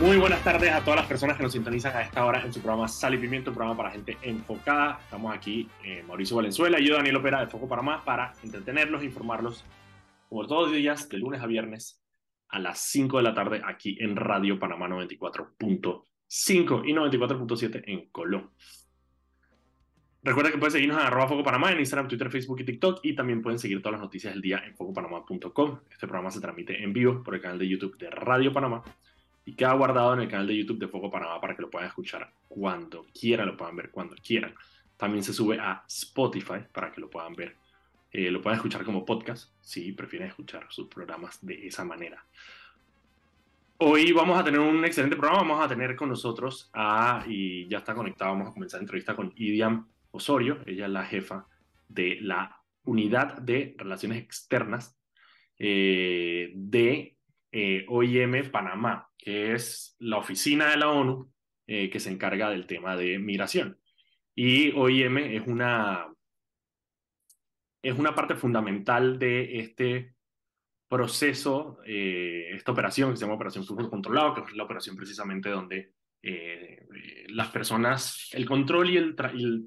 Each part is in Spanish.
Muy buenas tardes a todas las personas que nos sintonizan a esta hora en su programa Sal y Pimiento, un programa para gente enfocada. Estamos aquí, eh, Mauricio Valenzuela y yo, Daniel Opera de Foco Panamá, para entretenerlos, informarlos, como todos los días, de lunes a viernes a las 5 de la tarde, aquí en Radio Panamá 94.5 y 94.7 en Colón. Recuerda que pueden seguirnos en arroba Foco Panamá en Instagram, Twitter, Facebook y TikTok y también pueden seguir todas las noticias del día en focopanamá.com. Este programa se transmite en vivo por el canal de YouTube de Radio Panamá y queda guardado en el canal de YouTube de Foco Panamá para que lo puedan escuchar cuando quieran, lo puedan ver cuando quieran. También se sube a Spotify para que lo puedan ver, eh, lo puedan escuchar como podcast si prefieren escuchar sus programas de esa manera. Hoy vamos a tener un excelente programa, vamos a tener con nosotros a, y ya está conectado, vamos a comenzar la entrevista con Idiam Osorio, ella es la jefa de la unidad de relaciones externas eh, de eh, OIM Panamá, que es la oficina de la ONU eh, que se encarga del tema de migración. Y OIM es una, es una parte fundamental de este proceso, eh, esta operación que se llama Operación Flujo Controlado, que es la operación precisamente donde las personas, el control y el,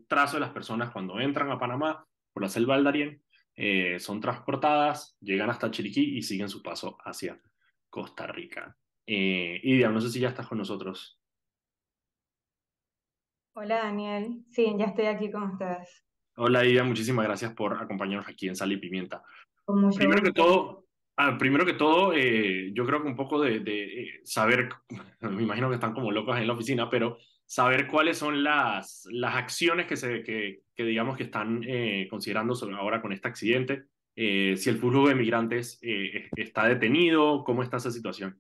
trazo de las personas cuando entran a Panamá por la selva del Darién, son transportadas, llegan hasta Chiriquí y siguen su paso hacia Costa Rica. Eh, Idia, no sé si ya estás con nosotros. Hola Daniel, sí, ya estoy aquí con ustedes. Hola Idia, muchísimas gracias por acompañarnos aquí en Sal y Pimienta. primero que todo, ah, primero que todo, eh, yo creo que un poco de, eh, saber, me imagino que están como locos en la oficina, pero saber cuáles son las, las acciones que, se, que, que digamos que están eh, considerando ahora con este accidente, eh, si el flujo de migrantes eh, está detenido, cómo está esa situación.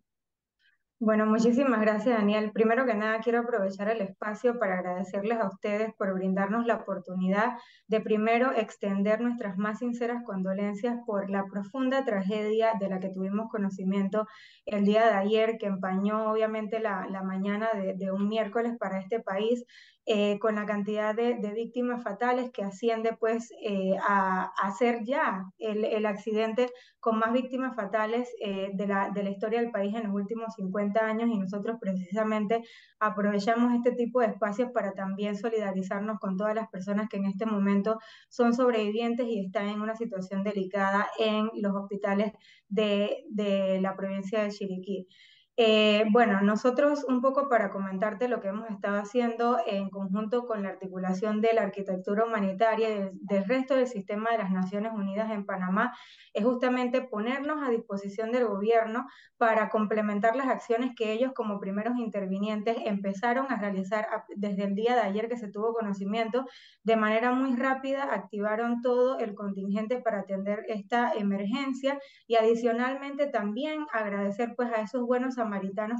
Bueno, muchísimas gracias, Daniel. Primero que nada, quiero aprovechar el espacio para agradecerles a ustedes por brindarnos la oportunidad de primero extender nuestras más sinceras condolencias por la profunda tragedia de la que tuvimos conocimiento el día de ayer, que empañó obviamente la, la mañana de, de, un miércoles para este país eh, con la cantidad de, víctimas fatales que asciende pues eh, a, a, ser ya el, accidente con más víctimas fatales eh, de, la, de la historia del país en los últimos 50 años y nosotros precisamente aprovechamos este tipo de espacios para también solidarizarnos con todas las personas que en este momento son sobrevivientes y están en una situación delicada en los hospitales de, de la provincia de Chiriquí. Eh, bueno, nosotros un poco para comentarte lo que hemos estado haciendo en conjunto con la articulación de la arquitectura humanitaria y del, resto del sistema de las Naciones Unidas en Panamá, es justamente ponernos a disposición del gobierno para complementar las acciones que ellos como primeros intervinientes empezaron a realizar desde el día de ayer que se tuvo conocimiento. De manera muy rápida activaron todo el contingente para atender esta emergencia y adicionalmente también agradecer pues a esos buenos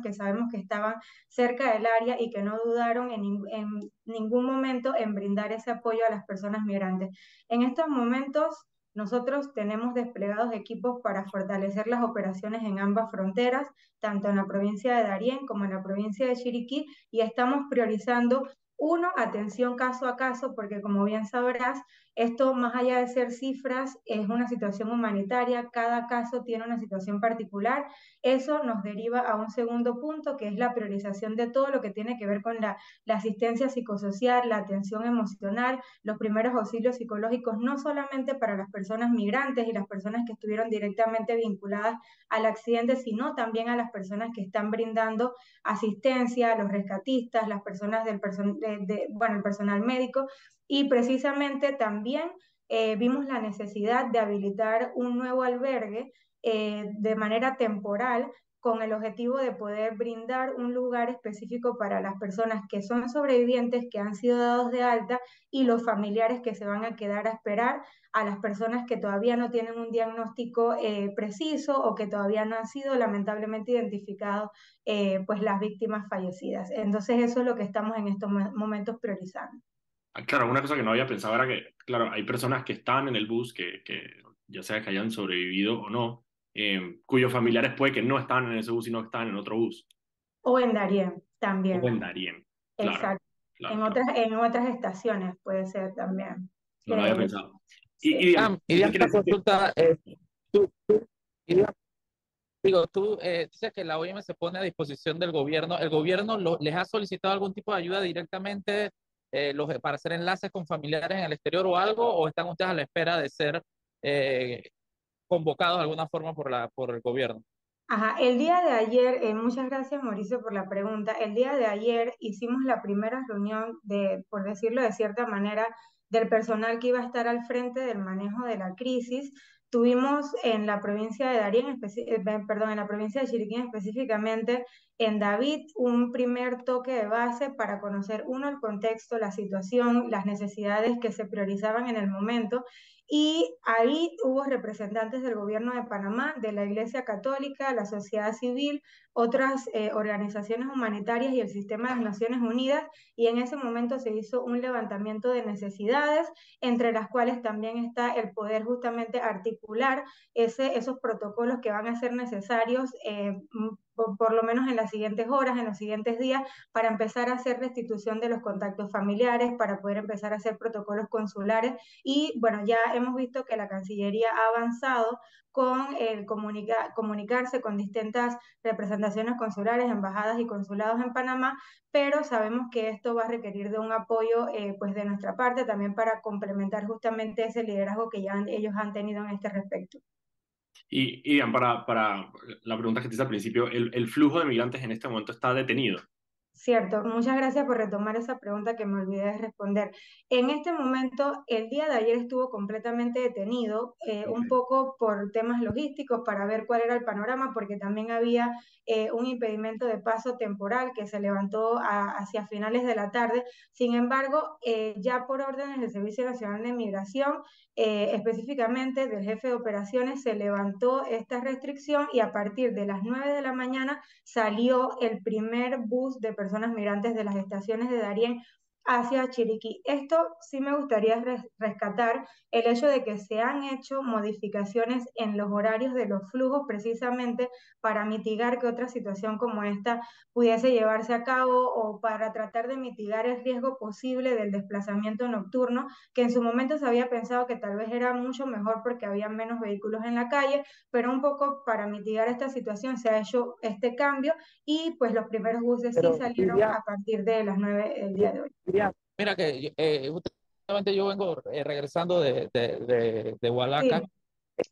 que sabemos que estaban cerca del área y que no dudaron en, en ningún momento en brindar ese apoyo a las personas migrantes. En estos momentos nosotros tenemos desplegados equipos para fortalecer las operaciones en ambas fronteras, tanto en la provincia de Darién como en la provincia de Chiriquí, y estamos priorizando uno, atención caso a caso, porque como bien sabrás, esto más allá de ser cifras, es una situación humanitaria, cada caso tiene una situación particular. Eso nos deriva a un segundo punto, que es la priorización de todo lo que tiene que ver con la, la acesistencia psicosocial, la atención emocional, los primeros auxilios psicológicos, no solamente para las personas migrantes y las personas que estuvieron directamente vinculadas al accidente, sino también a las personas que están brindando asistencia, a los rescatistas, las personas del personal de, bueno, el personal médico y precisamente también eh, vimos la necesidad de habilitar un nuevo albergue eh, de manera temporal con el objetivo de poder brindar un lugar específico para las personas que son sobrevivientes, que han sido dados de alta y los familiares que se van a quedar a esperar a las personas que todavía no tienen un diagnóstico eh, preciso o que todavía no han sido lamentablemente identificados pues las víctimas fallecidas. Entonces eso es lo que estamos en estos momentos priorizando. Ah, claro, una cosa que no había pensado era que, claro, hay personas que están en el bus, que, que ya sea que hayan sobrevivido o no, eh, cuyos familiares puede que no están en ese bus, sino que están en otro bus. O en Darien también. O en Darien. Claro, Exacto. Claro, en, Otras, en otras estaciones puede ser también. No lo había pensado. Y, y, ah, y, y consulta, eh, tú, tú, Digo, tú eh, dices que la OIM se pone a disposición del gobierno. ¿El gobierno les ha solicitado algún tipo de ayuda directamente eh, los, para hacer enlaces con familiares en el exterior o algo? ¿O están ustedes a la espera de ser eh, convocados de alguna forma por, la, por el gobierno? Ajá, el día de ayer, eh, muchas gracias Mauricio por la pregunta. El día de ayer hicimos la primera reunión de, por decirlo de cierta manera, del personal que iba a estar al frente del manejo de la crisis Tuvimos en la provincia de Darien, eh, perdón, en la provincia de Chiriquín específicamente, en David, un primer toque de base para conocer, uno, el contexto, la situación, las necesidades que se priorizaban en el momento. Y ahí hubo representantes del gobierno de Panamá, de la Iglesia Católica, la sociedad civil, otras eh, organizaciones humanitarias y el sistema de las Naciones Unidas, y en ese momento se hizo un levantamiento de necesidades, entre las cuales también está el poder justamente articular ese, esos protocolos que van a ser necesarios eh, por, lo menos en las siguientes horas, en los siguientes días, para empezar a hacer restitución de los contactos familiares, para poder empezar a hacer protocolos consulares. Y bueno, ya hemos visto que la Cancillería ha avanzado con comunicarse con distintas representaciones consulares, embajadas y consulados en Panamá, pero sabemos que esto va a requerir de un apoyo eh, pues de nuestra parte también para complementar justamente ese liderazgo que ya ellos han tenido en este respecto. Y, y para, para la pregunta que te hice al principio, ¿el, ¿el flujo de migrantes en este momento está detenido? Cierto, muchas gracias por retomar esa pregunta que me olvidé de responder. En este momento, el día de ayer estuvo completamente detenido, eh, un poco por temas logísticos, para ver cuál era el panorama, porque también había eh, un impedimento de paso temporal que se levantó hacia finales de la tarde. Sin embargo, eh, ya por órdenes del Servicio Nacional de Migración, específicamente del jefe de operaciones, se levantó esta restricción y a partir de las 9 de la mañana salió el primer bus de personas personas migrantes de las estaciones de Darien hacia Chiriquí. Esto sí me gustaría rescatar el hecho de que se han hecho modificaciones en los horarios de los flujos precisamente para mitigar que otra situación como esta pudiese llevarse a cabo o para tratar de mitigar el riesgo posible del desplazamiento nocturno, que en su momento se había pensado que tal vez era mucho mejor porque había menos vehículos en la calle, pero un poco para mitigar esta situación se ha hecho este cambio y pues los primeros buses sí salieron a partir de las 9 del día de hoy. Mira que eh, justamente yo vengo eh, regresando de, de, de, Hualaca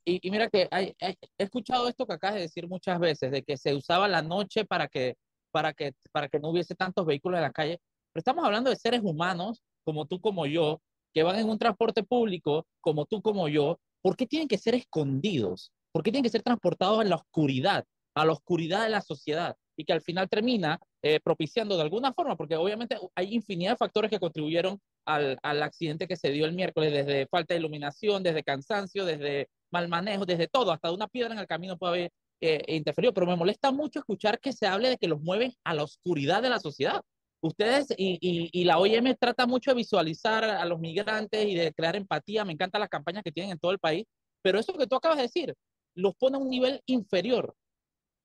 y, mira que he escuchado esto que acabas de decir muchas veces, de que se usaba la noche para que, para que, para que no hubiese tantos vehículos en la calle, pero estamos hablando de seres humanos como tú, como yo, que van en un transporte público como tú, como yo, ¿por qué tienen que ser escondidos? ¿Por qué tienen que ser transportados en la oscuridad, a la oscuridad de la sociedad? Y que al final termina eh, propiciando de alguna forma, porque obviamente hay infinidad de factores que contribuyeron al, al, accidente que se dio el miércoles, desde falta de iluminación, desde cansancio, desde mal manejo, desde todo, hasta una piedra en el camino puede haber eh, interferido, pero me molesta mucho escuchar que se hable de que los mueven a la oscuridad de la sociedad. Ustedes y, y, y, la OIM trata mucho de visualizar a los migrantes y de crear empatía, me encantan las campañas que tienen en todo el país, pero eso que tú acabas de decir, los pone a un nivel inferior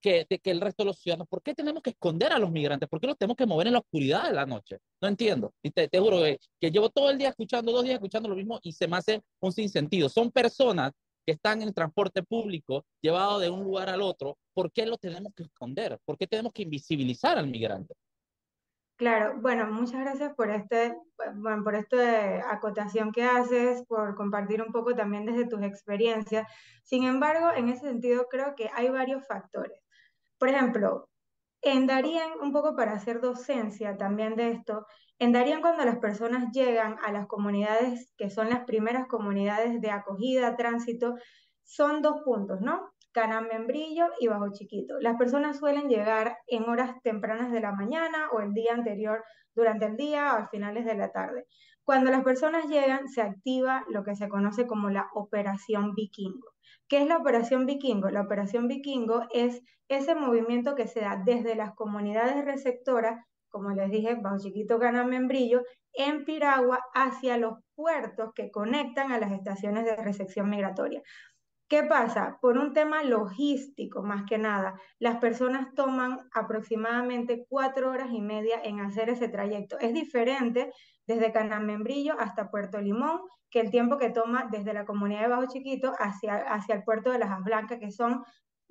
que, que el resto de los ciudadanos. ¿Por qué tenemos que esconder a los migrantes? ¿Por qué los tenemos que mover en la oscuridad de la noche? No entiendo. Y te, te juro que, que, llevo todo el día escuchando, dos días escuchando lo mismo y se me hace un sinsentido. Son personas que están en el transporte público llevado de un lugar al otro. ¿Por qué lo tenemos que esconder? ¿Por qué tenemos que invisibilizar al migrante? Claro, bueno, muchas gracias por este, bueno, por esta acotación que haces, por compartir un poco también desde tus experiencias. Sin embargo, en ese sentido creo que hay varios factores. Por ejemplo, en Darien, un poco para hacer docencia también de esto, en Darien cuando las personas llegan a las comunidades que son las primeras comunidades de acogida, tránsito, son dos puntos, ¿no? Canamembrillo y Bajo Chiquito. Las personas suelen llegar en horas tempranas de la mañana o el día anterior durante el día o a finales de la tarde. Cuando las personas llegan, se activa lo que se conoce como la operación vikingo. ¿Qué es la operación vikingo? La operación vikingo es ese movimiento que se da desde las comunidades receptoras, como les dije, Bajo Chiquito, Gana Membrillo, en Piragua hacia los puertos que conectan a las estaciones de recepción migratoria. ¿Qué pasa? Por un tema logístico, más que nada, las personas toman aproximadamente cuatro horas y media en hacer ese trayecto. Es diferente desde Canamembrillo hasta Puerto Limón que el tiempo que toma desde la comunidad de Bajo Chiquito hacia, hacia el puerto de Las Blancas, que son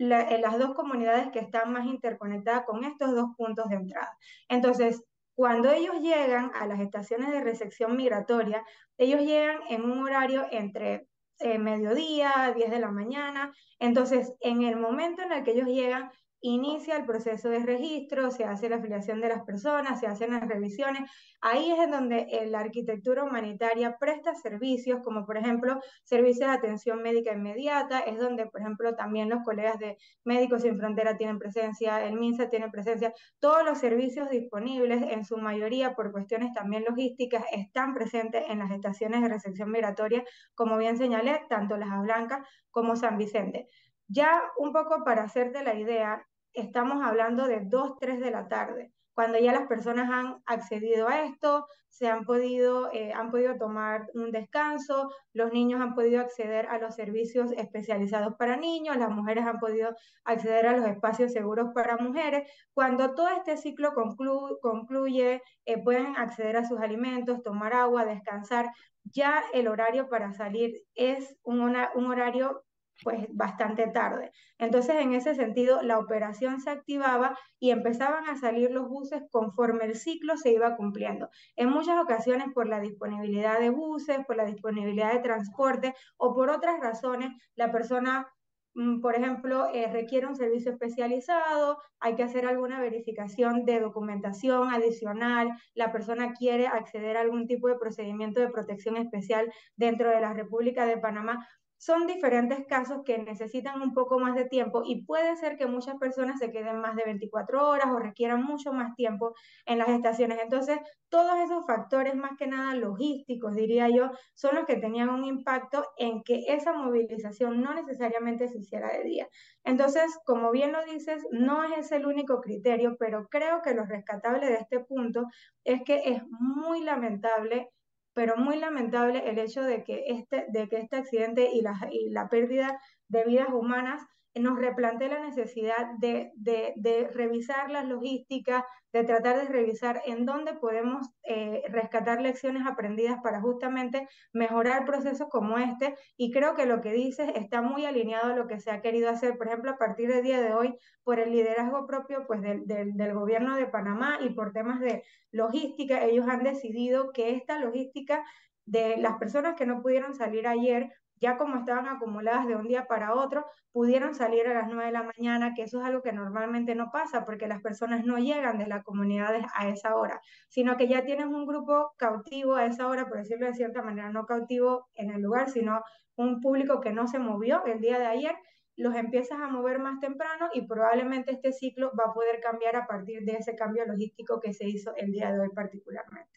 en las dos comunidades que están más interconectadas con estos dos puntos de entrada. Entonces, cuando ellos llegan a las estaciones de recepción migratoria, ellos llegan en un horario entre eh, mediodía, 10 de la mañana. Entonces, en el momento en el que ellos llegan, inicia el proceso de registro, se hace la afiliación de las personas, se hacen las revisiones. Ahí es en donde eh, la arquitectura humanitaria presta servicios, como por ejemplo servicios de atención médica inmediata, es donde por ejemplo también los colegas de Médicos Sin Frontera tienen presencia, el MINSA tiene presencia, todos los servicios disponibles, en su mayoría por cuestiones también logísticas, están presentes en las estaciones de recepción migratoria, como bien señalé, tanto Las Blancas como San Vicente. Ya un poco para hacerte la idea, estamos hablando de 2, 3 de la tarde, cuando ya las personas han accedido a esto, se han podido, eh, han podido tomar un descanso, los niños han podido acceder a los servicios especializados para niños, las mujeres han podido acceder a los espacios seguros para mujeres. Cuando todo este ciclo concluye, eh, pueden acceder a sus alimentos, tomar agua, descansar. Ya el horario para salir es un, un horario pues bastante tarde. Entonces, en ese sentido, la operación se activaba y empezaban a salir los buses conforme el ciclo se iba cumpliendo. En muchas ocasiones por la disponibilidad de buses, por la disponibilidad de transporte o por otras razones, la persona mm, por ejemplo, eh, requiere un servicio especializado, hay que hacer alguna verificación de documentación adicional, la persona quiere acceder a algún tipo de procedimiento de protección especial dentro de la República de Panamá son diferentes casos que necesitan un poco más de tiempo y puede ser que muchas personas se queden más de 24 horas o requieran mucho más tiempo en las estaciones. Entonces, todos esos factores, más que nada logísticos, diría yo, son los que tenían un impacto en que esa movilización no necesariamente se hiciera de día. Entonces, como bien lo dices, no es el único criterio, pero creo que lo rescatable de este punto es que es muy lamentable pero muy lamentable el hecho de que este, de que este accidente y la, y la pérdida de vidas humanas nos replantea la necesidad de, de, revisar las logísticas, de tratar de revisar en dónde podemos eh, rescatar lecciones aprendidas para justamente mejorar procesos como este. Y creo que lo que dices está muy alineado a lo que se ha querido hacer, por ejemplo, a partir del día de hoy, por el liderazgo propio pues, del, del, del gobierno de Panamá y por temas de logística, ellos han decidido que esta logística de las personas que no pudieron salir ayer ya como estaban acumuladas de un día para otro, pudieron salir a las 9 de la mañana, que eso es algo que normalmente no pasa porque las personas no llegan de las comunidades a esa hora, sino que ya tienes un grupo cautivo a esa hora, por decirlo de cierta manera, no cautivo en el lugar, sino un público que no se movió el día de ayer, los empiezas a mover más temprano y probablemente este ciclo va a poder cambiar a partir de ese cambio logístico que se hizo el día de hoy particularmente.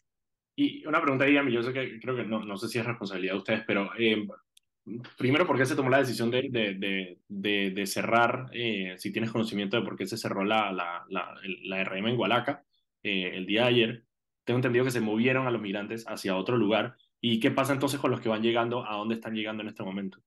Y una pregunta, dígame, yo sé que creo que no, no sé si es responsabilidad de ustedes, pero eh, primero, ¿por qué se tomó la decisión de, de, de, de cerrar? Eh, si tienes conocimiento de por qué se cerró la, la, la, RM en Hualaca eh, el día de ayer, tengo entendido que se movieron a los migrantes hacia otro lugar. ¿Y qué pasa entonces con los que van llegando? ¿A dónde están llegando en este momento?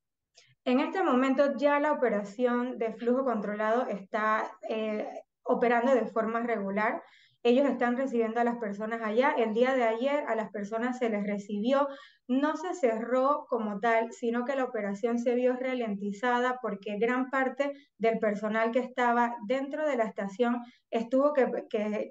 En este momento ya la operación de flujo controlado está eh, operando de forma regular. Ellos están recibiendo a las personas allá. El día de ayer a las personas se les recibió. No se cerró como tal, sino que la operación se vio ralentizada porque gran parte del personal que estaba dentro de la estación estuvo que,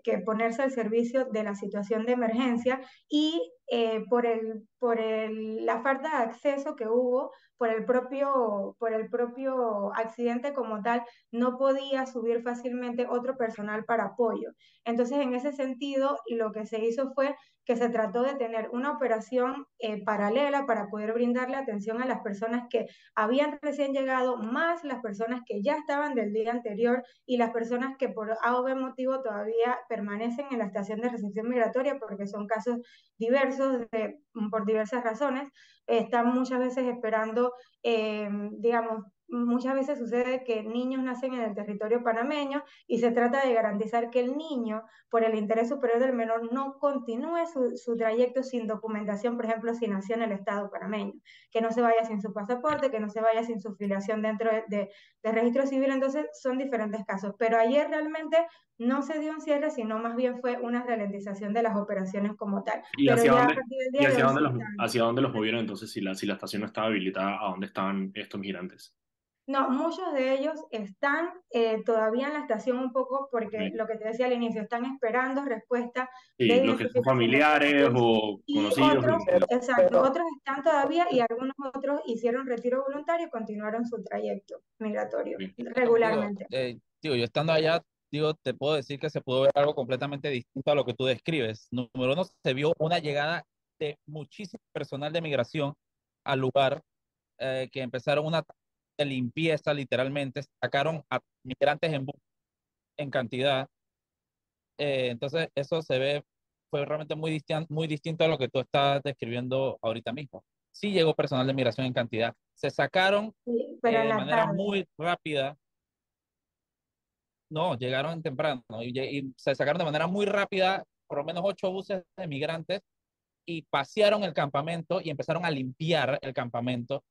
que, ponerse al servicio de la situación de emergencia y eh, por, el, por el, la falta de acceso que hubo, por el, propio, por el propio accidente como tal, no podía subir fácilmente otro personal para apoyo. Entonces, en ese sentido, lo que se hizo fue que se trató de tener una operación eh, paralela para poder brindarle atención a las personas que habían recién llegado, más las personas que ya estaban del día anterior y las personas que por A o B motivo todavía permanecen en la estación de recepción migratoria porque son casos diversos de, por diversas razones. están muchas veces esperando, eh, digamos, muchas veces sucede que niños nacen en el territorio panameño y se trata de garantizar que el niño, por el interés superior del menor, no continúe su, trayecto sin documentación, por ejemplo, si nació en el Estado panameño, que no se vaya sin su pasaporte, que no se vaya sin su filiación dentro de, registro civil. Entonces, son diferentes casos. Pero ayer realmente no se dio un cierre, sino más bien fue una ralentización de las operaciones como tal. ¿Y hacia, dónde, hacia, dónde los, hacia dónde los movieron entonces si la, si la estación no estaba habilitada? ¿A dónde estaban estos migrantes? No, muchos de ellos están eh, todavía en la estación un poco porque lo que te decía al inicio, están esperando respuesta sí, de los que son familiares o conocidos. Otros, exacto, otros están todavía y algunos otros hicieron retiro voluntario y continuaron su trayecto migratorio regularmente. Digo, eh, digo, yo estando allá, digo, te puedo decir que se pudo ver algo completamente distinto a lo que tú describes. Número uno, se vio una llegada de muchísimo personal de migración al lugar eh, que empezaron una de limpieza, literalmente, sacaron a migrantes en, en cantidad. Eh, entonces, eso se ve, fue realmente muy, distinto, muy distinto a lo que tú estás describiendo ahorita mismo. Sí llegó personal de migración en cantidad. Se sacaron eh, de manera muy rápida. No, llegaron temprano y, y se sacaron de manera muy rápida por lo menos ocho buses de migrantes y pasearon el campamento y empezaron a limpiar el campamento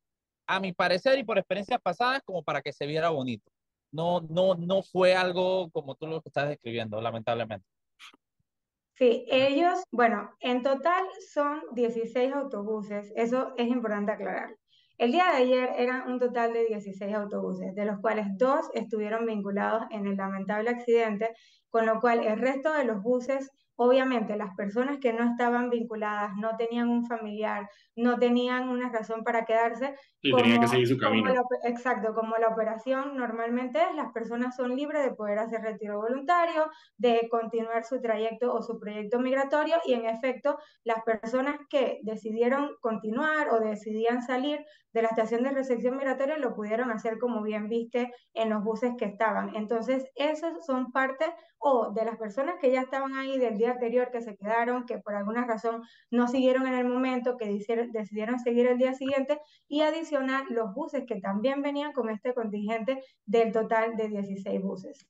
a mi parecer y por experiencias pasadas, como para que se viera bonito. No, no, no fue algo como tú lo estás describiendo, lamentablemente. Sí, ellos, bueno, en total son 16 autobuses, eso es importante aclarar. El día de ayer eran un total de 16 autobuses, de los cuales dos estuvieron vinculados en el lamentable accidente, con lo cual el resto de los buses Obviamente, las personas que no estaban vinculadas, no tenían un familiar, no tenían una razón para quedarse. Y tenían que seguir su camino. exacto, como la operación normalmente es, las personas son libres de poder hacer retiro voluntario, de continuar su trayecto o su proyecto migratorio, y en efecto, las personas que decidieron continuar o decidían salir de la estación de recepción migratoria lo pudieron hacer como bien viste en los buses que estaban. Entonces, esos son parte o de las personas que ya estaban ahí del día anterior, que se quedaron, que por alguna razón no siguieron en el momento, que decidieron seguir el día siguiente, y adicional los buses que también venían con este contingente del total de 16 buses.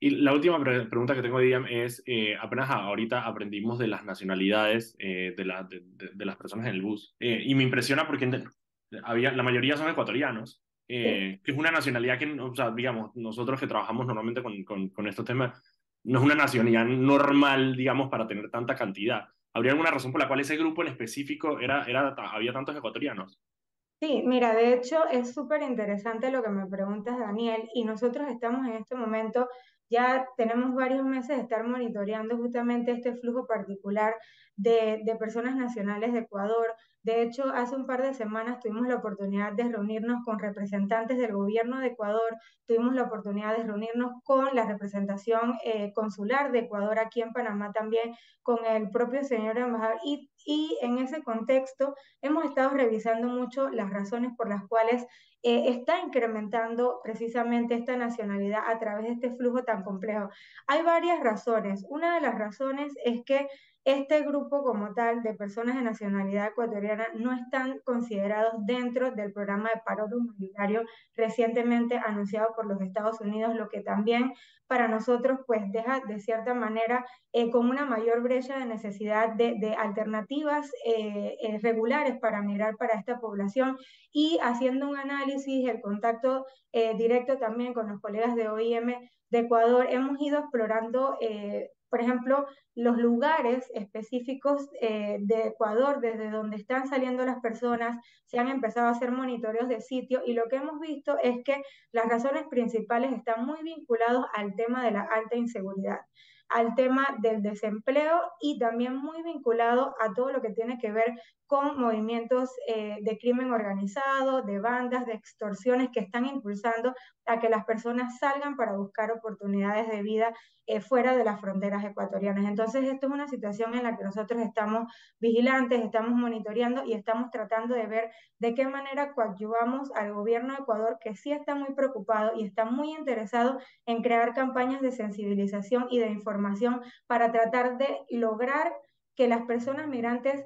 Y la última pregunta que tengo, Diam, es, eh, apenas ahorita aprendimos de las nacionalidades eh, de, la, de, las personas en el bus, eh, y me impresiona porque había, la mayoría son ecuatorianos, que es una nacionalidad que, o sea, digamos, nosotros que trabajamos normalmente con, con, con estos temas, no es una nacionalidad normal, digamos, para tener tanta cantidad. ¿Habría alguna razón por la cual ese grupo en específico era, era, había tantos ecuatorianos? Sí, mira, de hecho es súper interesante lo que me preguntas, Daniel, y nosotros estamos en este momento, ya tenemos varios meses de estar monitoreando justamente este flujo particular de, de personas nacionales de Ecuador, de hecho, hace un par de semanas tuvimos la oportunidad de reunirnos con representantes del gobierno de Ecuador, tuvimos la oportunidad de reunirnos con la representación eh, consular de Ecuador aquí en Panamá también, con el propio señor embajador. Y, en ese contexto hemos estado revisando mucho las razones por las cuales eh, está incrementando precisamente esta nacionalidad a través de este flujo tan complejo. Hay varias razones. Una de las razones es que este grupo como tal de personas de nacionalidad ecuatoriana no están considerados dentro del programa de paro humanitario recientemente anunciado por los Estados Unidos, lo que también para nosotros pues deja de cierta manera eh, con una mayor brecha de necesidad de, alternativas eh, eh, regulares para migrar para esta población y haciendo un análisis, el contacto directo también con los colegas de OIM de Ecuador, hemos ido explorando por ejemplo, los lugares específicos eh, de Ecuador, desde donde están saliendo las personas, se han empezado a hacer monitoreos de sitio y lo que hemos visto es que las razones principales están muy vinculados al tema de la alta inseguridad al tema del desempleo y también muy vinculado a todo lo que tiene que ver con movimientos eh, de crimen organizado, de bandas, de extorsiones que están impulsando a que las personas salgan para buscar oportunidades de vida eh, fuera de las fronteras ecuatorianas. Entonces, esto es una situación en la que nosotros estamos vigilantes, estamos monitoreando y estamos tratando de ver de qué manera coadyuvamos al gobierno de Ecuador, que sí está muy preocupado y está muy interesado en crear campañas de sensibilización y de información para tratar de lograr que las personas migrantes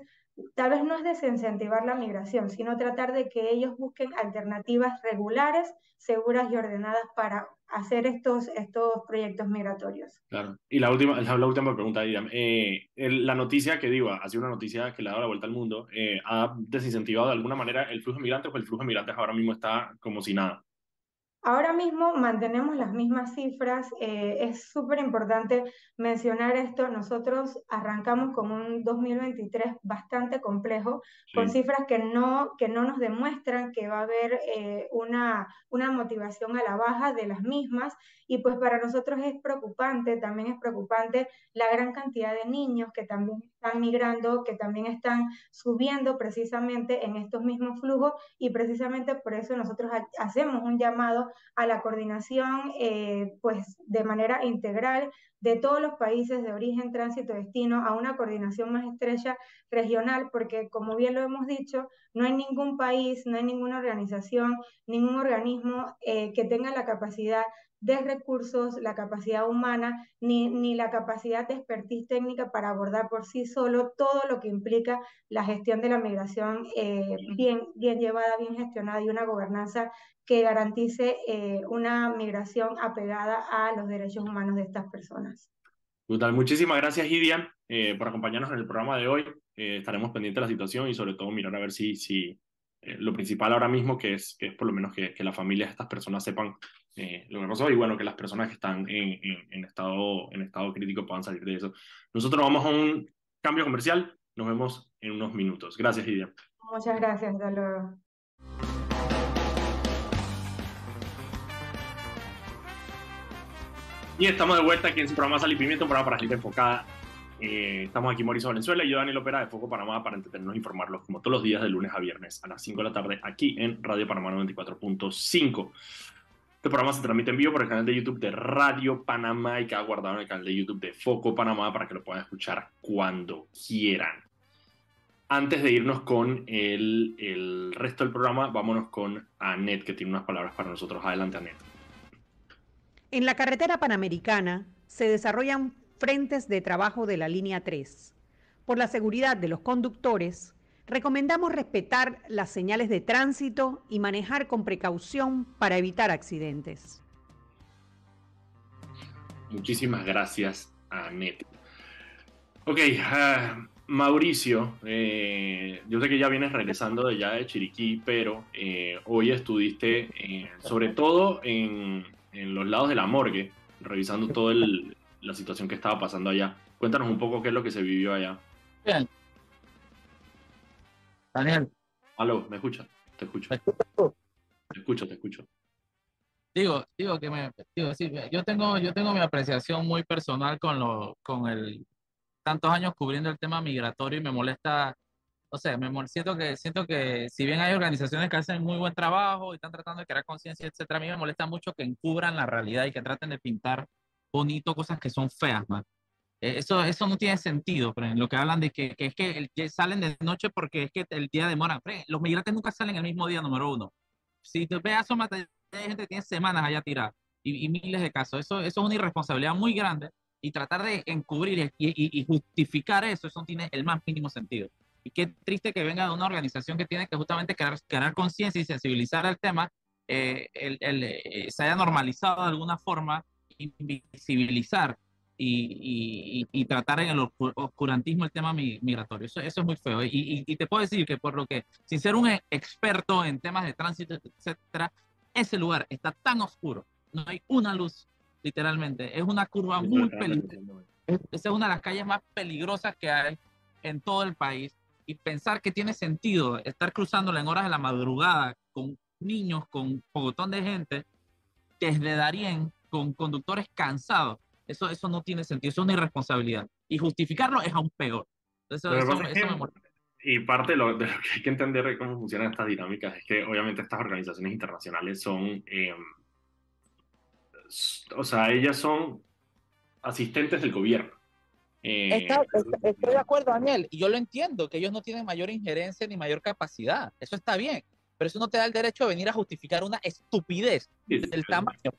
tal vez no es desincentivar la migración, sino tratar de que ellos busquen alternativas regulares, seguras y ordenadas para hacer estos, estos proyectos migratorios. Claro. Y la última, la, última pregunta, eh, la noticia que digo, ha sido una noticia que le ha dado la vuelta al mundo, eh, ¿ha desincentivado de alguna manera el flujo de migrantes o el flujo de migrantes ahora mismo está como si nada? Ahora mismo mantenemos las mismas cifras. Eh, es súper importante mencionar esto. Nosotros arrancamos con un 2023 bastante complejo, con cifras que no, que no nos demuestran que va a haber eh, una, una motivación a la baja de las mismas. Y pues para nosotros es preocupante, también es preocupante la gran cantidad de niños que también están migrando, que también están subiendo precisamente en estos mismos flujos y precisamente por eso nosotros hacemos un llamado a la coordinación eh, pues de manera integral de todos los países de origen, tránsito, destino, a una coordinación más estrecha regional, porque como bien lo hemos dicho, no hay ningún país, no hay ninguna organización, ningún organismo eh, que tenga la capacidad de recursos, la capacidad humana, ni, ni, la capacidad de expertise técnica para abordar por sí solo todo lo que implica la gestión de la migración eh, bien, bien llevada, bien gestionada y una gobernanza que garantice eh, una migración apegada a los derechos humanos de estas personas. Brutal. Muchísimas gracias, Idia, eh, por acompañarnos en el programa de hoy. estaremos pendientes de la situación y sobre todo mirar a ver si, si lo principal ahora mismo, que es, que es por lo menos que, que las familias de estas personas sepan eh, lo que pasó y bueno, que las personas que están en, en, estado, en estado crítico puedan salir de eso. Nosotros vamos a un cambio comercial, nos vemos en unos minutos. Gracias, Lidia. Muchas gracias, hasta luego. Y estamos de vuelta aquí en su programa Sal y Pimiento, un programa para gente enfocada. Eh, estamos aquí Mauricio Valenzuela y yo Daniel Opera de Foco Panamá para entretenernos e informarlos como todos los días de lunes a viernes a las 5 de la tarde aquí en Radio Panamá 94.5. Este programa se transmite en vivo por el canal de YouTube de Radio Panamá y queda guardado en el canal de YouTube de Foco Panamá para que lo puedan escuchar cuando quieran. Antes de irnos con el, el resto del programa, vámonos con Anet, que tiene unas palabras para nosotros. Adelante, Anet. En la carretera panamericana se desarrollan frentes de trabajo de la línea 3. Por la seguridad de los conductores, Recomendamos respetar las señales de tránsito y manejar con precaución para evitar accidentes. Muchísimas gracias, Anet. Ok, ah, Mauricio, eh, yo sé que ya vienes regresando de allá de Chiriquí, pero eh, hoy estuviste eh, sobre todo en, en, los lados de la morgue, revisando toda la situación que estaba pasando allá. Cuéntanos un poco qué es lo que se vivió allá. Daniel. Aló, ¿me escuchas? Te escucho. ¿Me Te escucho, te escucho. Digo, digo que me, digo, sí, yo tengo, yo tengo mi apreciación muy personal con lo, con el tantos años cubriendo el tema migratorio y me molesta, o sea, me siento que, siento que si bien hay organizaciones que hacen muy buen trabajo y están tratando de crear conciencia, etcétera, a mí me molesta mucho que encubran la realidad y que traten de pintar bonito cosas que son feas, man. Eh, eso, eso no tiene sentido, lo que hablan de que, es que, salen de noche porque es que el día demora. Los migrantes nunca salen el mismo día, número uno. Si te veas, hay gente que tiene semanas allá tirada y, miles de casos. Eso, eso es una irresponsabilidad muy grande y tratar de encubrir y, y, justificar eso, eso no tiene el más mínimo sentido. Y qué triste que venga de una organización que tiene que justamente crear, crear conciencia y sensibilizar al tema, eh, el, el, eh, se haya normalizado de alguna forma, invisibilizar y, y, tratar en el oscurantismo el tema migratorio. Eso, eso es muy feo. Y, y, te puedo decir que por lo que, sin ser un experto en temas de tránsito, etcétera, ese lugar está tan oscuro, no hay una luz, literalmente. Es una curva muy peligrosa. Esa es una de las calles más peligrosas que hay en todo el país. Y pensar que tiene sentido estar cruzándola en horas de la madrugada con niños, con un montón de gente, desde Darien, con conductores cansados eso, eso no tiene sentido, eso es una irresponsabilidad. Y justificarlo es aún peor. Eso, y parte de lo, que hay que entender de cómo funcionan estas dinámicas es que obviamente estas organizaciones internacionales son, em, o sea, ellas son asistentes del gobierno. Eh, estoy de acuerdo, Daniel, y yo lo entiendo, que ellos no tienen mayor injerencia ni mayor capacidad, eso está bien, pero eso no te da el derecho de venir a justificar una estupidez del tamaño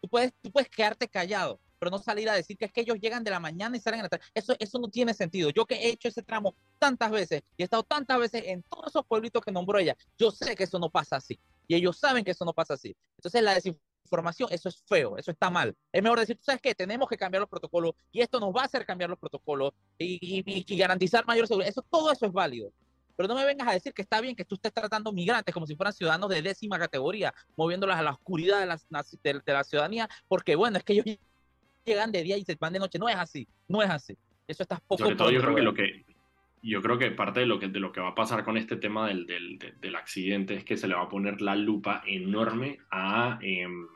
Tú puedes, tú puedes quedarte callado, pero no salir a decir que es que ellos llegan de la mañana y salen a la tarde. Eso, eso no tiene sentido. Yo que he hecho ese tramo tantas veces y he estado tantas veces en todos esos pueblitos que nombró ella, yo sé que eso no pasa así. Y ellos saben que eso no pasa así. Entonces la desinformación, eso es feo, eso está mal. Es mejor decir, tú sabes que tenemos que cambiar los protocolos y esto nos va a hacer cambiar los protocolos y, y, y garantizar mayor seguridad. Eso, todo eso es válido. pero no me vengas a decir que está bien que tú estés tratando migrantes como si fueran ciudadanos de décima categoría, moviéndolos a la oscuridad de la, de, la ciudadanía, porque bueno, es que ellos llegan de día y se van de noche. No es así, no es así. Eso está poco. Sobre todo yo creo que lo que yo creo que parte de lo que, de lo que va a pasar con este tema del, del, del accidente es que se le va a poner la lupa enorme a, em,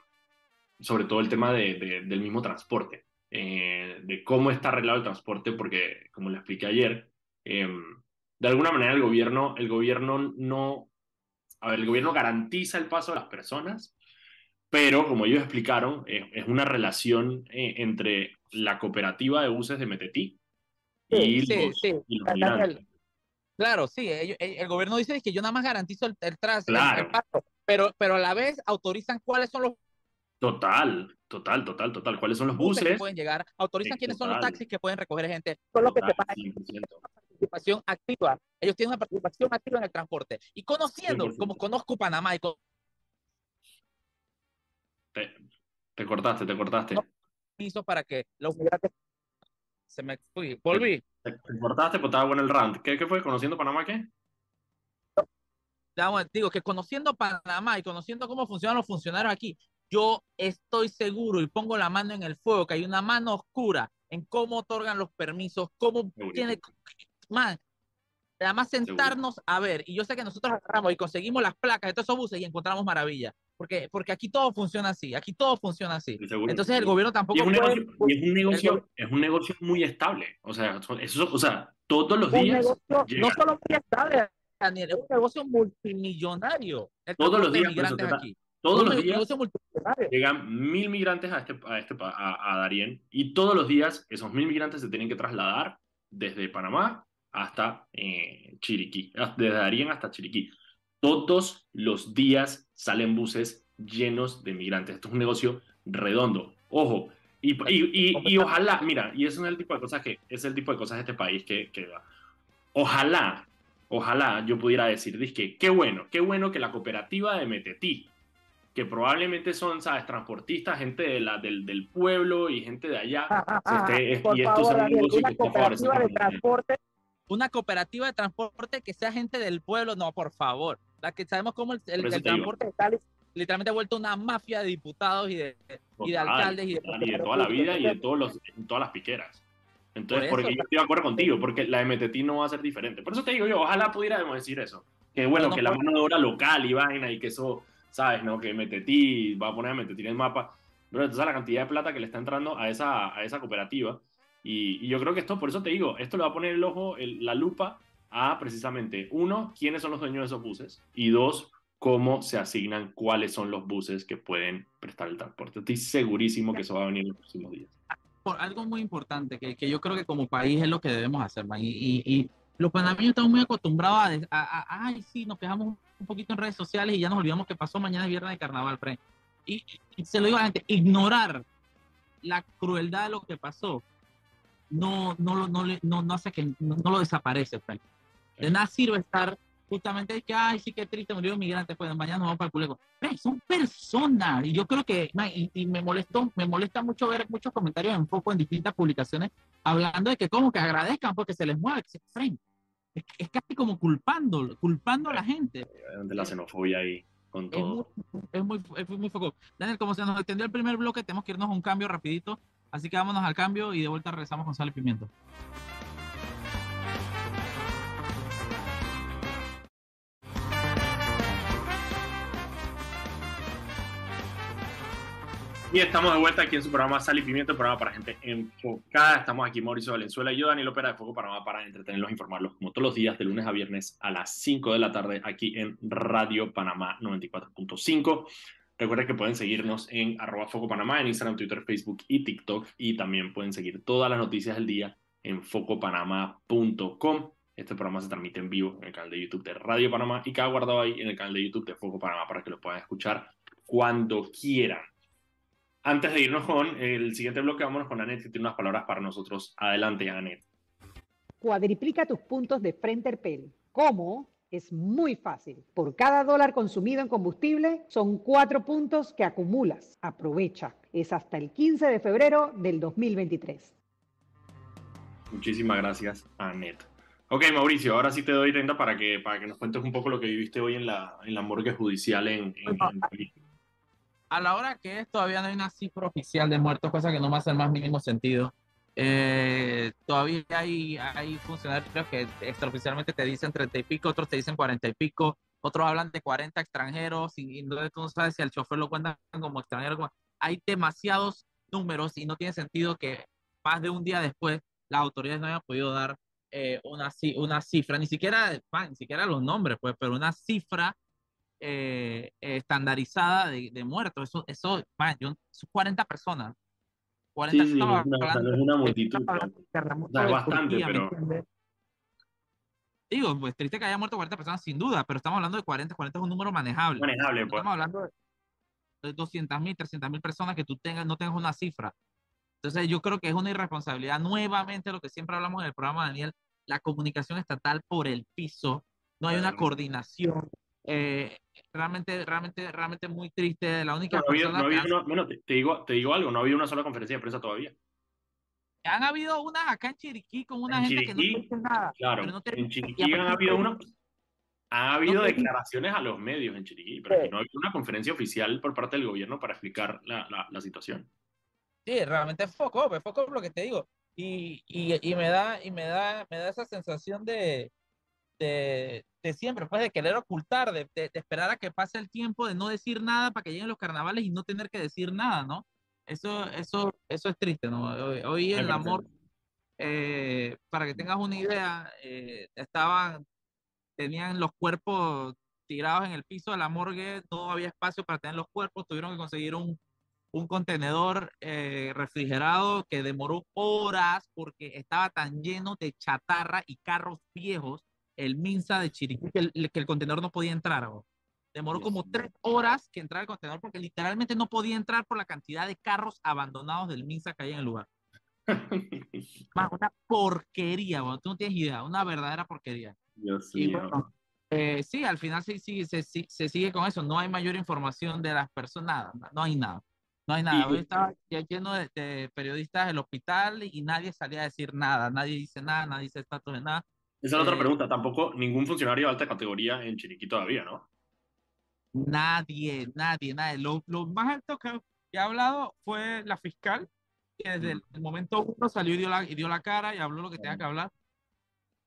sobre todo el tema de, del mismo transporte, eh, de cómo está arreglado el transporte, porque como le expliqué ayer, em, de alguna manera el gobierno, el gobierno no, a ver, el gobierno garantiza el paso de las personas, pero como ellos explicaron, es una relación eh, entre la cooperativa de buses de Metetí Sí, sí, sí. Claro, sí, el, gobierno dice que yo nada más garantizo el, el, pero, pero a la vez autorizan cuáles son los Total, total, total, total. ¿Cuáles son los buses? que pueden llegar, autorizan quiénes son los taxis que pueden recoger gente. Son los que te participación activa. Ellos tienen una participación activa en el transporte. Y conociendo, como conozco Panamá y te, te, cortaste, te cortaste. Permiso para que se me fui. Volví. Te, cortaste, pues estaba bueno el rant. ¿Qué, ¿Qué fue? ¿Conociendo Panamá qué? Digo que conociendo Panamá y conociendo cómo funcionan los funcionarios aquí, yo estoy seguro y pongo la mano en el fuego que hay una mano oscura en cómo otorgan los permisos, cómo tiene. Man, además sentarnos a ver, y yo sé que nosotros agarramos y conseguimos las placas de todos esos buses y encontramos maravilla. Porque, porque aquí todo funciona así, aquí todo funciona así. Entonces el gobierno tampoco... es, un negocio, es, un negocio, muy estable. O sea, eso, o sea todos los días... no solo muy estable, Daniel, es un negocio multimillonario. todos los días. Todos los días llegan mil migrantes a, este, a, este, a, a Darien y todos los días esos mil migrantes se tienen que trasladar desde Panamá hasta eh, Chiriquí, desde Darien hasta Chiriquí. Todos los días salen buses llenos de migrantes. Esto es un negocio redondo. Ojo, y, y, y, ojalá, mira, y eso es el tipo de cosas que es el tipo de cosas de este país que, que ojalá, ojalá yo pudiera decir, que qué bueno, qué bueno que la cooperativa de Metetí, que probablemente son, sabes, transportistas, gente de la, del, del pueblo y gente de allá, y esto es un negocio que cooperativa de transporte una cooperativa de transporte que sea gente del pueblo, no, por favor. La que sabemos cómo el, transporte está literalmente ha vuelto una mafia de diputados y de, y de alcaldes y de, toda la vida y de todos los, todas las piqueras. Entonces, porque yo estoy de acuerdo contigo, porque la MTT no va a ser diferente. Por eso te digo yo, ojalá pudiéramos decir eso. Que bueno, que la mano de obra local y vaina y que eso, ¿sabes? no Que MTT va a poner MTT en el mapa. Pero entonces la cantidad de plata que le está entrando a esa, a esa cooperativa y, yo creo que esto, por eso te digo, esto le va a poner el ojo, la lupa a precisamente, uno, quiénes son los dueños de esos buses y dos, cómo se asignan cuáles son los buses que pueden prestar el transporte. Estoy segurísimo que eso va a venir en los próximos días. Por algo muy importante que, que yo creo que como país es lo que debemos hacer, man, y, los panameños estamos muy acostumbrados a, ay, sí, nos quejamos un poquito en redes sociales y ya nos olvidamos que pasó mañana es viernes de carnaval, pre. Y, se lo digo a la gente, ignorar la crueldad de lo que pasó no, no, no, no, no hace que no, lo desaparece, Frank. De nada sirve estar justamente que, ay, sí, qué triste, murió un migrante, pues mañana vamos para el culeco. son personas, y yo creo que, y, me molestó, me molesta mucho ver muchos comentarios en foco en distintas publicaciones, hablando de que como que agradezcan porque se les mueve, que se Es, casi como culpando, culpando a la gente. De la xenofobia ahí. Con todo. Es muy, es muy, foco. Daniel, como se nos extendió el primer bloque, tenemos que irnos a un cambio rapidito. Así que vámonos al cambio y de vuelta regresamos con sal y pimiento. Y estamos de vuelta aquí en su programa Sal y Pimiento, programa para gente enfocada. Estamos aquí Mauricio Valenzuela y yo, Daniel Opera de Foco Panamá, para entretenerlos informarlos como todos los días, de lunes a viernes a las 5 de la tarde, aquí en Radio Panamá 94.5. Recuerden que pueden seguirnos en arroba Foco Panamá, en Instagram, Twitter, Facebook y TikTok. Y también pueden seguir todas las noticias del día en focopanama.com. Este programa se transmite en vivo en el canal de YouTube de Radio Panamá y queda guardado ahí en el canal de YouTube de Foco Panamá para que lo puedan escuchar cuando quieran. Antes de irnos con el siguiente bloque, vámonos con Anet, que tiene unas palabras para nosotros. Adelante, Anet. Cuadriplica tus puntos de Frente Pel. ¿Cómo? Es muy fácil. Por cada dólar consumido en combustible son cuatro puntos que acumulas. Aprovecha. Es hasta el 15 de febrero del 2023. Muchísimas gracias, Anet. Ok, Mauricio, ahora sí te doy renta para que, para que nos cuentes un poco lo que viviste hoy en la, en la morgue judicial en, en, A la hora que es, todavía no hay una cifra oficial de muertos, cosa que no me hace el más mínimo sentido. Eh, todavía hay, hay funcionarios que extraoficialmente te dicen 30 y pico, otros te dicen 40 y pico, otros hablan de 40 extranjeros y, entonces tú no sabes si el chofer lo cuentan como extranjero. Hay demasiados números y no tiene sentido que más de un día después las autoridades no hayan podido dar eh, una, una cifra, ni siquiera, ni siquiera los nombres, pues, pero una cifra eh, estandarizada de, de, muertos. Eso, eso, man, yo, 40 personas. 40 sí, sí, una, es una multitud. es bastante, pero... Digo, pues triste que haya muerto 40 personas sin duda, pero estamos hablando de 40, 40 es un número manejable. Manejable, pues. Estamos hablando de 200 mil, 300 mil personas que tú tengas, no tengas una cifra. Entonces yo creo que es una irresponsabilidad. Nuevamente, lo que siempre hablamos en el programa, Daniel, la comunicación estatal por el piso, no hay una coordinación. Eh, realmente, realmente, realmente muy triste. La única no, bueno, te, digo, te digo algo, no ha habido una sola conferencia de prensa todavía. Han habido unas acá en Chiriquí con una gente que no dice nada. Claro, en Chiriquí han habido una, ha habido declaraciones a los medios en Chiriquí, pero no ha habido una conferencia oficial por parte del gobierno para explicar la, la, la situación. Sí, realmente es foco, es foco lo que te digo. Y, y, y, me da, y me da, me da esa sensación de, de, de siempre, pues de querer ocultar, de, de, esperar a que pase el tiempo, de no decir nada para que lleguen los carnavales y no tener que decir nada, ¿no? Eso, eso, eso es triste, ¿no? Hoy, el amor, eh, para que tengas una idea, eh, estaban, tenían los cuerpos tirados en el piso de la morgue, no había espacio para tener los cuerpos, tuvieron que conseguir un, un contenedor eh, refrigerado que demoró horas porque estaba tan lleno de chatarra y carros viejos, el Minsa de Chiriquí, que el, que el contenedor no podía entrar. Demoró como tres horas que entrar el contenedor porque literalmente no podía entrar por la cantidad de carros abandonados del Minsa que hay en el lugar. una porquería, tú no tienes idea, una verdadera porquería. y bueno, eh, sí, al final sí, sí, se, se, sigue con eso, no hay mayor información de las personas, nada, no hay nada. No hay nada. Hoy estaba lleno de, periodistas del hospital y nadie salía a decir nada. Nadie dice nada, nadie dice estatus de nada. Esa es la otra eh, pregunta. Tampoco ningún funcionario de alta categoría en Chiriquí todavía, ¿no? Nadie, nadie, nadie. Lo, lo más alto que, he hablado fue la fiscal, que desde el, momento uno salió y dio, la, y dio la cara y habló lo que tenía que hablar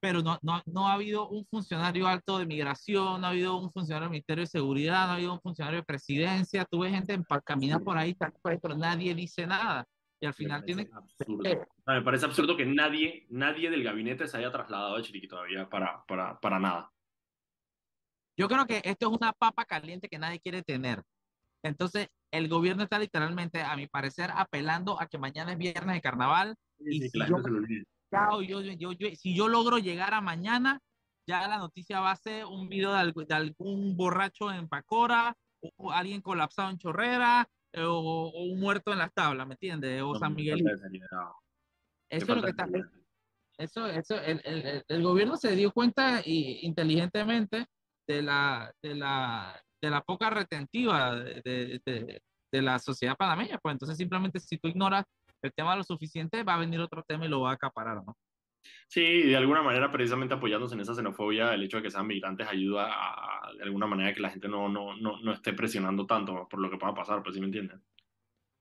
pero no, no, no ha habido un funcionario alto de migración, no ha habido un funcionario del Ministerio de Seguridad, no ha habido un funcionario de presidencia, tuve gente en, caminar por ahí, pero nadie dice nada. Y al final tiene... me parece absurdo que nadie, nadie del gabinete se haya trasladado a Chiriquí todavía para, para, para nada. Yo creo que esto es una papa caliente que nadie quiere tener. Entonces, el gobierno está literalmente, a mi parecer, apelando a que mañana es viernes de carnaval. y si yo, si yo logro llegar a mañana, ya la noticia va a ser un video de, algún borracho en Pacora, o alguien colapsado en Chorrera, eh, o, un muerto en las tablas, ¿me entiendes? O San Miguel. Eso es lo que está. Eso, eso, el, el, el, gobierno se dio cuenta y, inteligentemente de la, de la, de la poca retentiva de, de, de la sociedad panameña. Pues entonces simplemente si tú ignoras el tema lo suficiente, va a venir otro tema y lo va a acaparar, ¿no? Sí, de alguna manera, precisamente apoyándose en esa xenofobia, el hecho de que sean migrantes ayuda a, de alguna manera, que la gente no, no, no, no esté presionando tanto por lo que pueda pasar, pues sí me entienden.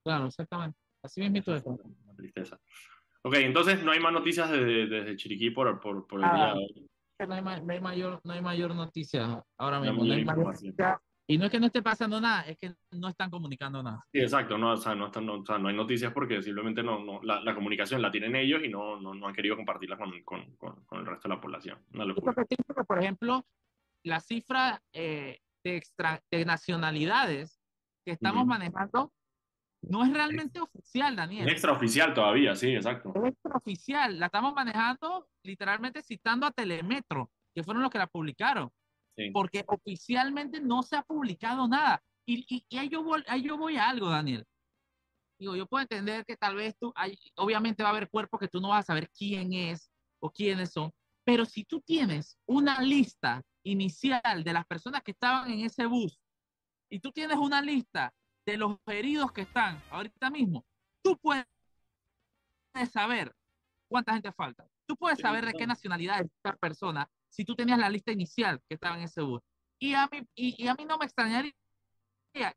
Claro, exactamente. Así mismo es. Una tristeza. Ok, entonces no hay más noticias desde, desde Chiriquí por, por, por el día de hoy. No hay, mayor, no hay mayor noticia ahora mismo. No hay, mayor y no es que no esté pasando nada, es que no están comunicando nada. Sí, exacto, no, o sea, no, están, no, o sea, no hay noticias porque simplemente no, no la, la, comunicación la tienen ellos y no, no, no han querido compartirla con, con, con, con, el resto de la población. Una locura. Por ejemplo, la cifra eh, de, extra, de nacionalidades que estamos manejando no es realmente oficial, Daniel. Es extraoficial todavía, sí, exacto. Es extraoficial, la estamos manejando literalmente citando a Telemetro, que fueron los que la publicaron porque oficialmente no se ha publicado nada. Y, y, ahí, yo voy, ahí yo voy a algo, Daniel. Digo, yo puedo entender que tal vez tú, hay, obviamente va a haber cuerpos que tú no vas a saber quién es o quiénes son, pero si tú tienes una lista inicial de las personas que estaban en ese bus y tú tienes una lista de los heridos que están ahorita mismo, tú puedes saber cuánta gente falta Tú puedes saber de qué nacionalidad es esta persona si tú tenías la lista inicial que estaba en ese bus. Y a mí, y, a mí no me extrañaría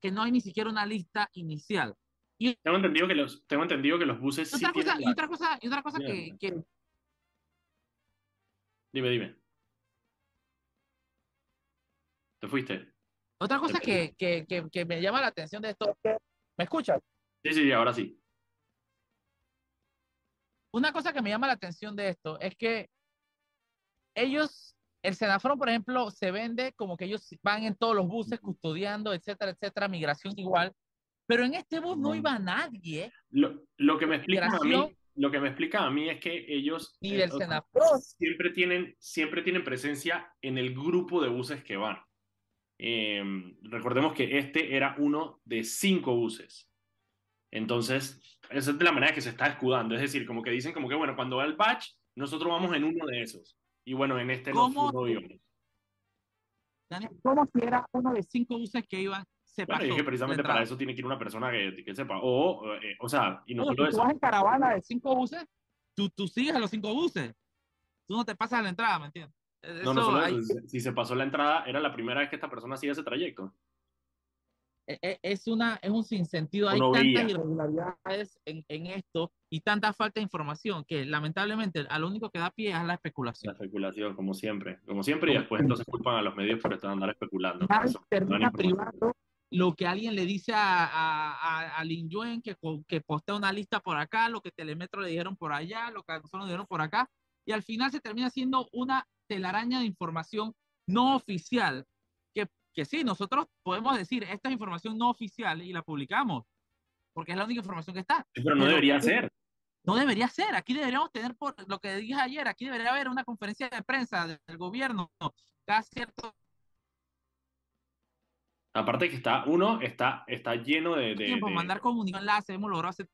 que no hay ni siquiera una lista inicial. Y, tengo entendido que los, tengo entendido que los buses otra sí cosa, y otra cosa, y otra cosa que, que... Dime, dime. ¿Te fuiste? Otra cosa que, que, que, me llama la atención de esto ¿Me escuchas? Sí, sí, ahora sí. Una cosa que me llama la atención de esto es que ellos, el Senafron, por ejemplo, se vende como que ellos van en todos los buses custodiando, etcétera, etcétera, migración igual, pero en este bus no iba nadie. Lo, lo que me explica a mí, lo que me explica a mí es que ellos y del Senafron siempre tienen, siempre tienen presencia en el grupo de buses que van. Em, recordemos que este era uno de cinco buses. Entonces, esa es de la manera que se está escudando. Es decir, como que dicen como que, bueno, cuando va el patch, nosotros vamos en uno de esos. Y bueno, en este no, no íbamos. ¿Cómo si era uno de cinco buses que iban se bueno, es que precisamente para eso tiene que ir una persona que, que sepa. O, eh, o sea, y no solo eso. Tú vas en caravana de cinco buses, tú, tú sigues a los cinco buses. Tú no te pasas a la entrada, ¿me entiendes? no, no solo si se pasó la entrada, era la primera vez que esta persona hacía ese trayecto. E, e, es, una, es un sinsentido. Hay tantas irregularidades en, en, esto y tanta falta de información que lamentablemente a lo único que da pie es la especulación. La especulación, como siempre. Como siempre, y después entonces culpan a los medios por estar andar especulando. termina privado lo que alguien le dice a, a, a, Lin Yuen que, que postea una lista por acá, lo que Telemetro le dijeron por allá, lo que nosotros nos dijeron por acá, y al final se termina siendo una telaraña de información no oficial, que, sí, nosotros podemos decir, esta es información no oficial y la publicamos, porque es la única información que está. pero no debería ser. No debería ser. Aquí deberíamos tener, por lo que dije ayer, aquí debería haber una conferencia de prensa del gobierno cada cierto Aparte que está, uno está, está lleno de... de tiempo, mandar comunicación, enlace, hemos logrado hacer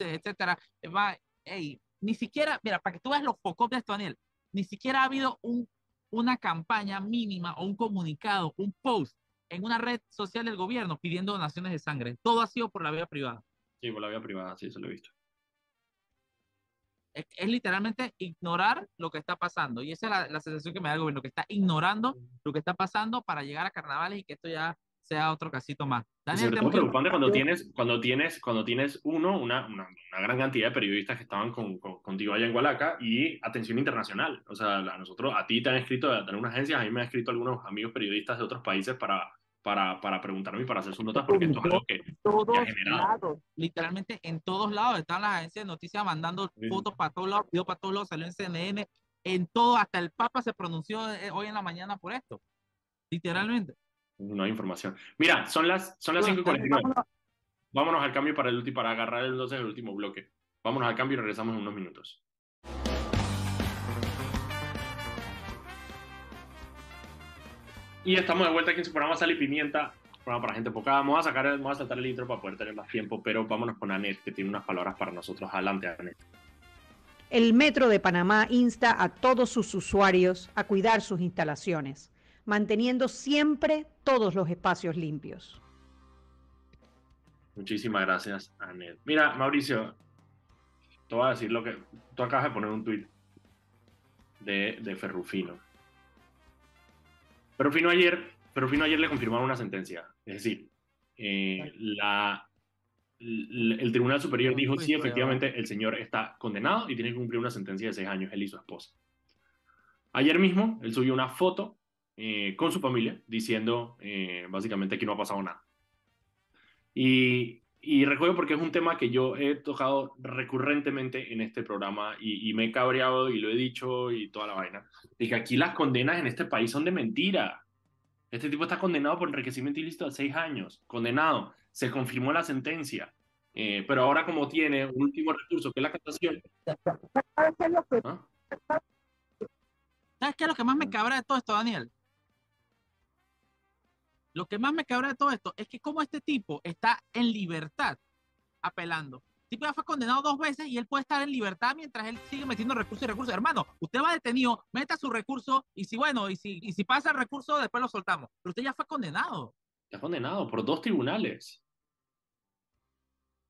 etcétera. Va, ni siquiera, mira, para que tú veas los focos de esto, Daniel, ni siquiera ha habido un, una campaña mínima o un comunicado, un post en una red social del gobierno pidiendo donaciones de sangre. Todo ha sido por la vía privada. Sí, por la vía privada, sí, eso lo he visto. Es, literalmente ignorar lo que está pasando. Y esa es la, sensación que me da el gobierno, que está ignorando lo que está pasando para llegar a carnavales y que esto ya sea otro casito más. Daniel, es preocupante cuando tienes, cuando tienes, cuando tienes uno, una, una, gran cantidad de periodistas que estaban con, contigo allá en Hualaca y atención internacional. O sea, a nosotros, a ti te han escrito de algunas agencias, a mí me han escrito algunos amigos periodistas de otros países para, para, para preguntarme y para hacer sus notas, porque esto es algo que, todos Lados, literalmente en todos lados están las agencias de noticias mandando fotos para todos lados, videos para todos lados, salió en CNN, en todo, hasta el Papa se pronunció eh, hoy en la mañana por esto, literalmente. No hay información. Mira, son las, son las 5.49. Vámonos al cambio para, el, último para agarrar entonces el último bloque. Vámonos al cambio y regresamos en unos minutos. Y estamos de vuelta aquí en su programa Sal y Pimienta, programa para gente poca. Vamos a sacar, vamos a saltar el intro para poder tener más tiempo, pero vámonos con Anet, que tiene unas palabras para nosotros. Adelante, Anet. El Metro de Panamá insta a todos sus usuarios a cuidar sus instalaciones manteniendo siempre todos los espacios limpios. Muchísimas gracias, Anet. Mira, Mauricio, te voy a decir lo que tú acabas de poner un tuit de, de Ferrufino. Ferrufino ayer, Ferrufino ayer le confirmaron una sentencia. Es decir, eh, la, el Tribunal Superior dijo sí, efectivamente, el señor está condenado y tiene que cumplir una sentencia de seis años, él y su esposa. Ayer mismo, él subió una foto eh, con su familia, diciendo eh, básicamente que no ha pasado nada. Y, y, recuerdo porque es un tema que yo he tocado recurrentemente en este programa y, me he cabreado y lo he dicho y toda la vaina, de que aquí las condenas en este país son de mentira. Este tipo está condenado por enriquecimiento ilícito a seis años, condenado, se confirmó la sentencia, eh, pero ahora como tiene un último recurso que es la casación... ¿Ah? ¿Sabes qué es lo que más me cabrea de todo esto, Daniel? Lo que más me cabrea de todo esto es que como este tipo está en libertad apelando. El tipo ya fue condenado dos veces y él puede estar en libertad mientras él sigue metiendo recursos y recursos. Hermano, usted va detenido, meta su recurso y si, bueno, y si, y si pasa el recurso, después lo soltamos. Pero usted ya fue condenado. Ya condenado por dos tribunales.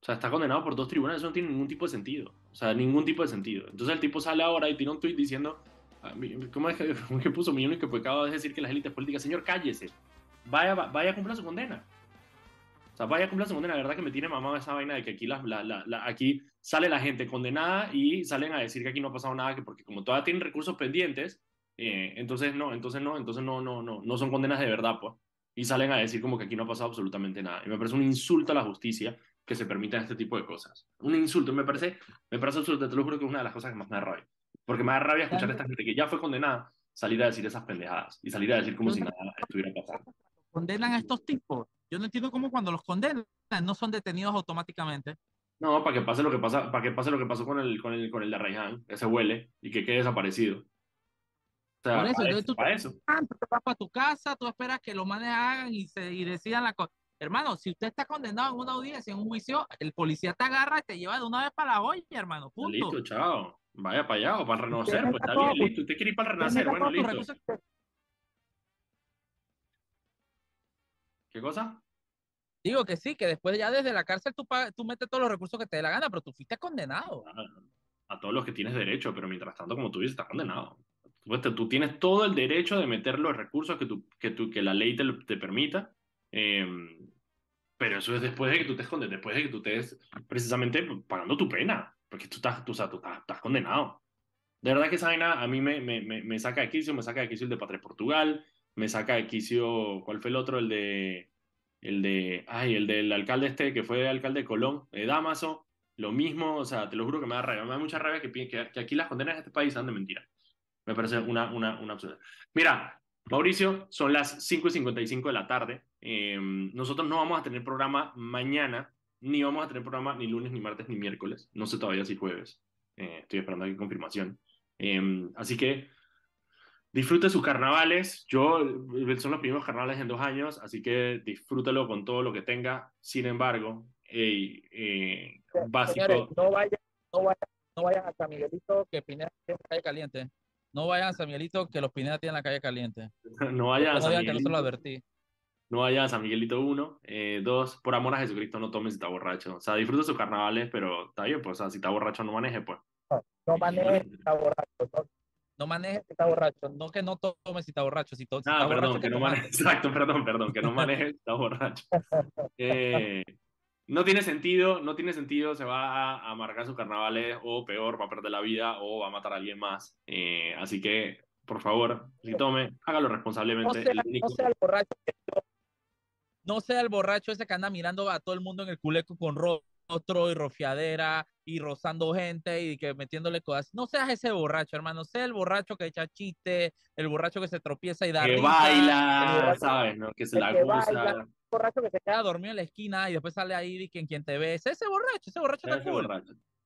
O sea, está condenado por dos tribunales, eso no tiene ningún tipo de sentido. O sea, ningún tipo de sentido. Entonces el tipo sale ahora y tiene un tweet diciendo, ah, ¿cómo es que, cómo es que puso mi único pecado es decir que las élites políticas, señor, cállese, vaya, vaya a cumplir su condena. O sea, vaya a cumplir su condena. La verdad que me tiene mamado esa vaina de que aquí, la, la, la, aquí sale la gente condenada y salen a decir que aquí no ha pasado nada, que porque como todavía tienen recursos pendientes, eh, entonces no, entonces no, entonces no, no, no, no son condenas de verdad, pues. Y salen a decir como que aquí no ha pasado absolutamente nada. Y me parece un insulto a la justicia que se permitan este tipo de cosas. Un insulto, me parece, me parece absurdo, te lo juro que es una de las cosas que más me da rabia. Porque me da rabia escuchar a esta gente que ya fue condenada salir a decir esas pendejadas y salir a decir como si nada estuviera pasando. Condenan a estos tipos. Yo no entiendo cómo cuando los condenan no son detenidos automáticamente. No, para que pase lo que pasa, para que pase lo que pasó con el, con el, con el de Raihan, que se huele y que quede desaparecido. O sea, Por eso, para, eso, tú, para eso. tú vas para tu casa, tú esperas que los manes hagan y, se, y decidan la cosa. Hermano, si usted está condenado en una audiencia, en un juicio, el policía te agarra y te lleva de una vez para la olla, hermano. Punto. Listo, chao. Vaya para allá o para renacer, pues está bien, listo. Usted quiere ir para el renacer, bueno, listo. ¿Qué cosa? Digo que sí, que después ya desde la cárcel tú, tú metes todos los recursos que te dé la gana, pero tú fuiste condenado. A, todos los que tienes derecho, pero mientras tanto, como tú dices, estás condenado. Tú, tú tienes todo el derecho de meter los recursos que, tú, que, tú, que la ley te, te permita. Eh, pero eso es después de que tú te escondes, después de que tú estés precisamente pagando tu pena, porque tú estás, tú, o tú estás, condenado. De verdad que esa vaina a mí me, me, me, saca de quicio, me saca de quicio el de Patria Portugal, me saca de quicio, ¿cuál fue el otro? El de, el de, ay, el del alcalde este que fue alcalde de Colón, de Damaso, lo mismo, o sea, te lo juro que me da rabia, me da mucha rabia que, que, que aquí las condenas de este país sean de mentira. Me parece una, una, una absurda. Mira, Mauricio, son las 5 y 55 de la tarde. Em, nosotros no vamos a tener programa mañana, ni vamos a tener programa ni lunes, ni martes, ni miércoles. No sé todavía si jueves. Eh, estoy esperando aquí confirmación. Em, así que disfrute sus carnavales. Yo, eh, son los primeros carnavales en dos años, así que disfrútelo con todo lo que tenga. Sin embargo, eh, básico. no vayas no vaya, no vaya a San Miguelito, que Pineda calle caliente. No vayan a San Miguelito, que los Pineda tienen la calle caliente. no vayan a San Miguelito. Que no se lo advertí. No vayan a San Miguelito, uno. Eh, dos, por amor a Jesucristo, no tomes si está borracho. O sea, disfruta sus carnavales, pero está bien, pues, o sea, si está borracho, no maneje, pues. No, maneje si está borracho. No, maneje si está borracho. No que no tomes si está borracho. Si, ah, perdón, que, no maneje. Exacto, perdón, perdón, que no maneje si está borracho. Eh, no tiene sentido, no tiene sentido, se va a amargar sus carnavales o peor, va a perder la vida o va a matar a alguien más. Eh, así que, por favor, si tome, hágalo responsablemente. No sea, el borracho no sea el borracho ese que anda mirando a todo el mundo en el culeco con rostro y rofiadera y rozando gente y que metiéndole cosas. No seas ese borracho, hermano. Sea el borracho que echa chiste, el borracho que se tropieza y da Que baila, ¿sabes? ¿no? Que se la goza borracho que se queda dormido en la esquina y después sale ahí y quien, quien te ve. ese borracho, ese borracho está cool.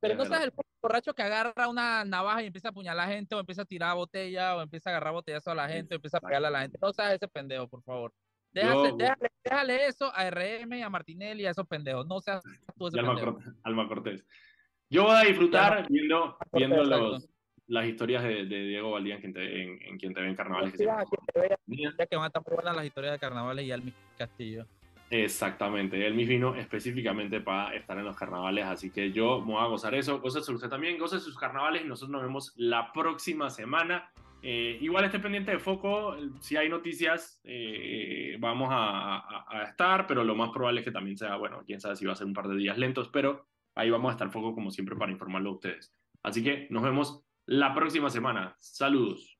Pero no seas el borracho que agarra una navaja y empieza a apuñalar a la gente, o empieza a tirar botella, o empieza a agarrar botellazo a la gente, o empiza a pegarle a la gente. No seas ese pendejo, por favor. Déjale, déjale, eso a RM, a Martinelli, a esos pendejos. No seas tú ese Alma, Cortés, Alma Cortés. Yo voy a disfrutar viendo, viendo los, las historias de, de Diego Valdía en quien te, en, en quien te ven carnavales. Sí, ya que van a estar muy buenas las historias de carnavales y Almi Castillo. Exactamente, él me vino específicamente para estar en los carnavales, así que yo me voy a gozar eso, gozas usted también, goce sus carnavales y nosotros nos vemos la próxima semana. Eh, igual esté pendiente de foco, si hay noticias eh, vamos a, a, estar, pero lo más probable es que también sea, bueno, quién sabe si va a ser un par de días lentos, pero ahí vamos a estar foco como siempre para informarlo a ustedes. Así que nos vemos la próxima semana. Saludos.